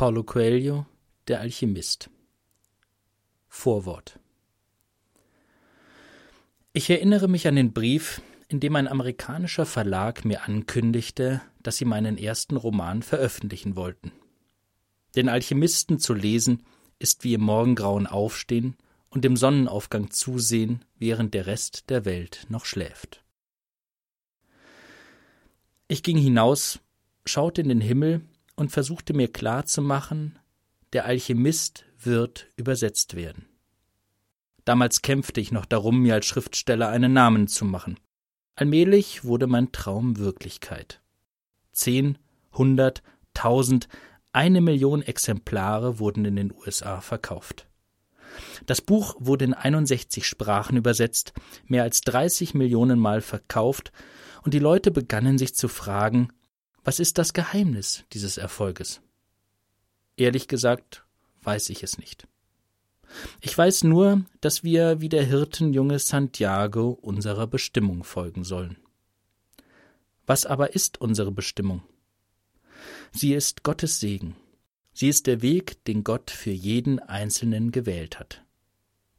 Paulo Coelho, der Alchemist. Vorwort Ich erinnere mich an den Brief, in dem ein amerikanischer Verlag mir ankündigte, dass sie meinen ersten Roman veröffentlichen wollten. Den Alchemisten zu lesen, ist wie im Morgengrauen aufstehen und dem Sonnenaufgang zusehen, während der Rest der Welt noch schläft. Ich ging hinaus, schaute in den Himmel und versuchte mir klarzumachen, der Alchemist wird übersetzt werden. Damals kämpfte ich noch darum, mir als Schriftsteller einen Namen zu machen. Allmählich wurde mein Traum Wirklichkeit. Zehn, hundert, tausend, eine Million Exemplare wurden in den USA verkauft. Das Buch wurde in 61 Sprachen übersetzt, mehr als 30 Millionen Mal verkauft, und die Leute begannen sich zu fragen, was ist das Geheimnis dieses Erfolges? Ehrlich gesagt, weiß ich es nicht. Ich weiß nur, dass wir wie der Hirtenjunge Santiago unserer Bestimmung folgen sollen. Was aber ist unsere Bestimmung? Sie ist Gottes Segen. Sie ist der Weg, den Gott für jeden Einzelnen gewählt hat.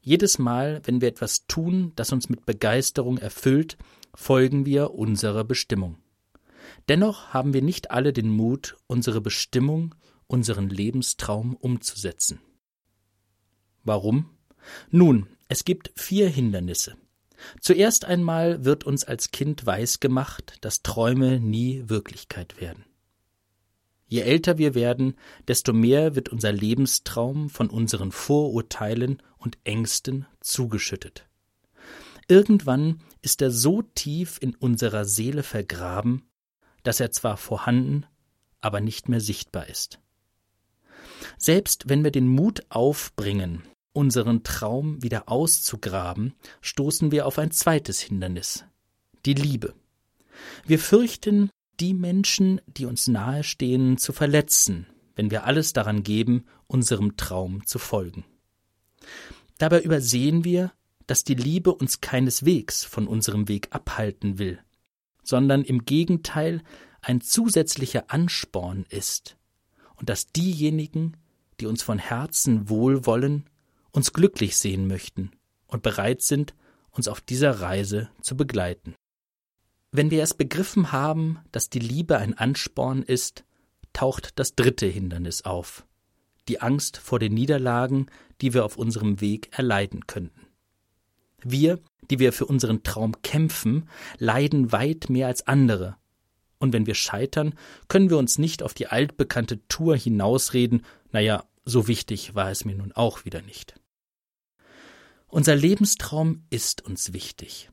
Jedes Mal, wenn wir etwas tun, das uns mit Begeisterung erfüllt, folgen wir unserer Bestimmung. Dennoch haben wir nicht alle den Mut, unsere Bestimmung, unseren Lebenstraum umzusetzen. Warum? Nun, es gibt vier Hindernisse. Zuerst einmal wird uns als Kind weisgemacht, dass Träume nie Wirklichkeit werden. Je älter wir werden, desto mehr wird unser Lebenstraum von unseren Vorurteilen und Ängsten zugeschüttet. Irgendwann ist er so tief in unserer Seele vergraben, dass er zwar vorhanden, aber nicht mehr sichtbar ist. Selbst wenn wir den Mut aufbringen, unseren Traum wieder auszugraben, stoßen wir auf ein zweites Hindernis die Liebe. Wir fürchten, die Menschen, die uns nahestehen, zu verletzen, wenn wir alles daran geben, unserem Traum zu folgen. Dabei übersehen wir, dass die Liebe uns keineswegs von unserem Weg abhalten will, sondern im Gegenteil ein zusätzlicher Ansporn ist und dass diejenigen, die uns von Herzen wohlwollen, uns glücklich sehen möchten und bereit sind, uns auf dieser Reise zu begleiten. Wenn wir es begriffen haben, dass die Liebe ein Ansporn ist, taucht das dritte Hindernis auf, die Angst vor den Niederlagen, die wir auf unserem Weg erleiden könnten. Wir, die wir für unseren Traum kämpfen, leiden weit mehr als andere. Und wenn wir scheitern, können wir uns nicht auf die altbekannte Tour hinausreden, naja, so wichtig war es mir nun auch wieder nicht. Unser Lebenstraum ist uns wichtig.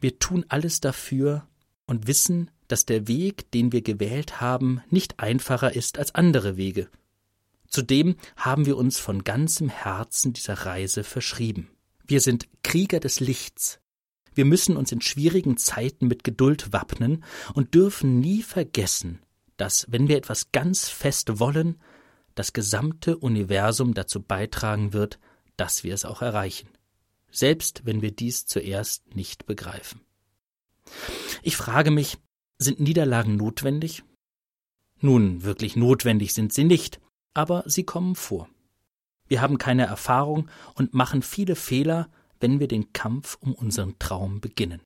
Wir tun alles dafür und wissen, dass der Weg, den wir gewählt haben, nicht einfacher ist als andere Wege. Zudem haben wir uns von ganzem Herzen dieser Reise verschrieben. Wir sind Krieger des Lichts. Wir müssen uns in schwierigen Zeiten mit Geduld wappnen und dürfen nie vergessen, dass, wenn wir etwas ganz fest wollen, das gesamte Universum dazu beitragen wird, dass wir es auch erreichen, selbst wenn wir dies zuerst nicht begreifen. Ich frage mich, sind Niederlagen notwendig? Nun, wirklich notwendig sind sie nicht, aber sie kommen vor. Wir haben keine Erfahrung und machen viele Fehler, wenn wir den Kampf um unseren Traum beginnen.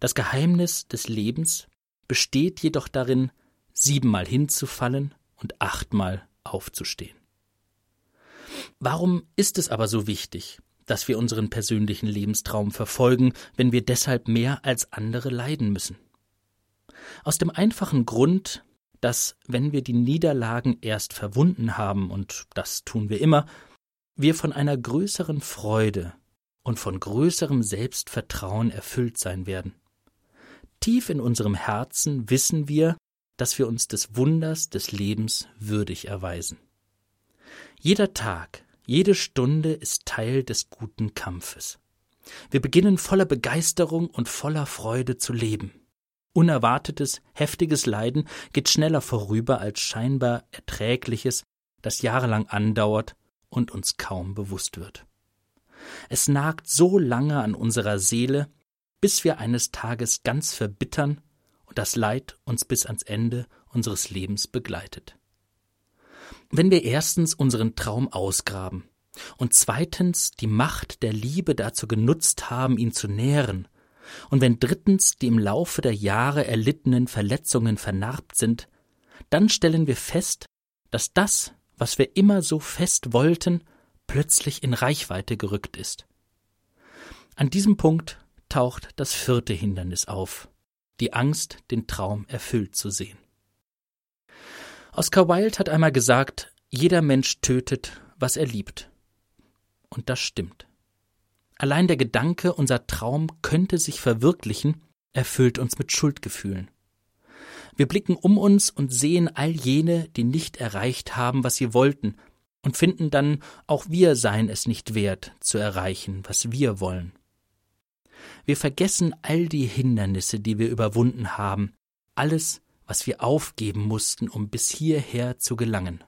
Das Geheimnis des Lebens besteht jedoch darin, siebenmal hinzufallen und achtmal aufzustehen. Warum ist es aber so wichtig, dass wir unseren persönlichen Lebenstraum verfolgen, wenn wir deshalb mehr als andere leiden müssen? Aus dem einfachen Grund, dass, wenn wir die Niederlagen erst verwunden haben, und das tun wir immer, wir von einer größeren Freude und von größerem Selbstvertrauen erfüllt sein werden. Tief in unserem Herzen wissen wir, dass wir uns des Wunders des Lebens würdig erweisen. Jeder Tag, jede Stunde ist Teil des guten Kampfes. Wir beginnen voller Begeisterung und voller Freude zu leben. Unerwartetes, heftiges Leiden geht schneller vorüber als scheinbar erträgliches, das jahrelang andauert und uns kaum bewusst wird. Es nagt so lange an unserer Seele, bis wir eines Tages ganz verbittern und das Leid uns bis ans Ende unseres Lebens begleitet. Wenn wir erstens unseren Traum ausgraben und zweitens die Macht der Liebe dazu genutzt haben, ihn zu nähren, und wenn drittens die im Laufe der Jahre erlittenen Verletzungen vernarbt sind, dann stellen wir fest, dass das, was wir immer so fest wollten, plötzlich in Reichweite gerückt ist. An diesem Punkt taucht das vierte Hindernis auf, die Angst, den Traum erfüllt zu sehen. Oscar Wilde hat einmal gesagt, jeder Mensch tötet, was er liebt. Und das stimmt. Allein der Gedanke, unser Traum könnte sich verwirklichen, erfüllt uns mit Schuldgefühlen. Wir blicken um uns und sehen all jene, die nicht erreicht haben, was sie wollten, und finden dann, auch wir seien es nicht wert, zu erreichen, was wir wollen. Wir vergessen all die Hindernisse, die wir überwunden haben, alles, was wir aufgeben mussten, um bis hierher zu gelangen.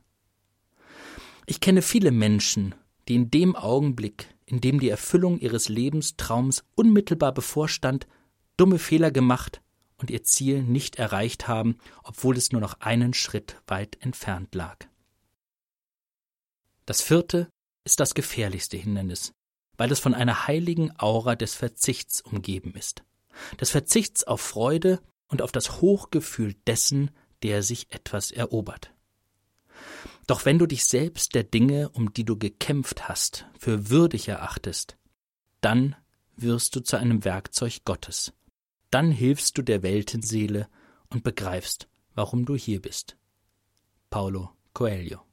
Ich kenne viele Menschen, die in dem Augenblick, in dem die Erfüllung ihres Lebenstraums unmittelbar bevorstand, dumme Fehler gemacht und ihr Ziel nicht erreicht haben, obwohl es nur noch einen Schritt weit entfernt lag. Das vierte ist das gefährlichste Hindernis, weil es von einer heiligen Aura des Verzichts umgeben ist. Des Verzichts auf Freude und auf das Hochgefühl dessen, der sich etwas erobert. Doch wenn du dich selbst der Dinge, um die du gekämpft hast, für würdig erachtest, dann wirst du zu einem Werkzeug Gottes. Dann hilfst du der Weltenseele und begreifst, warum du hier bist. Paulo Coelho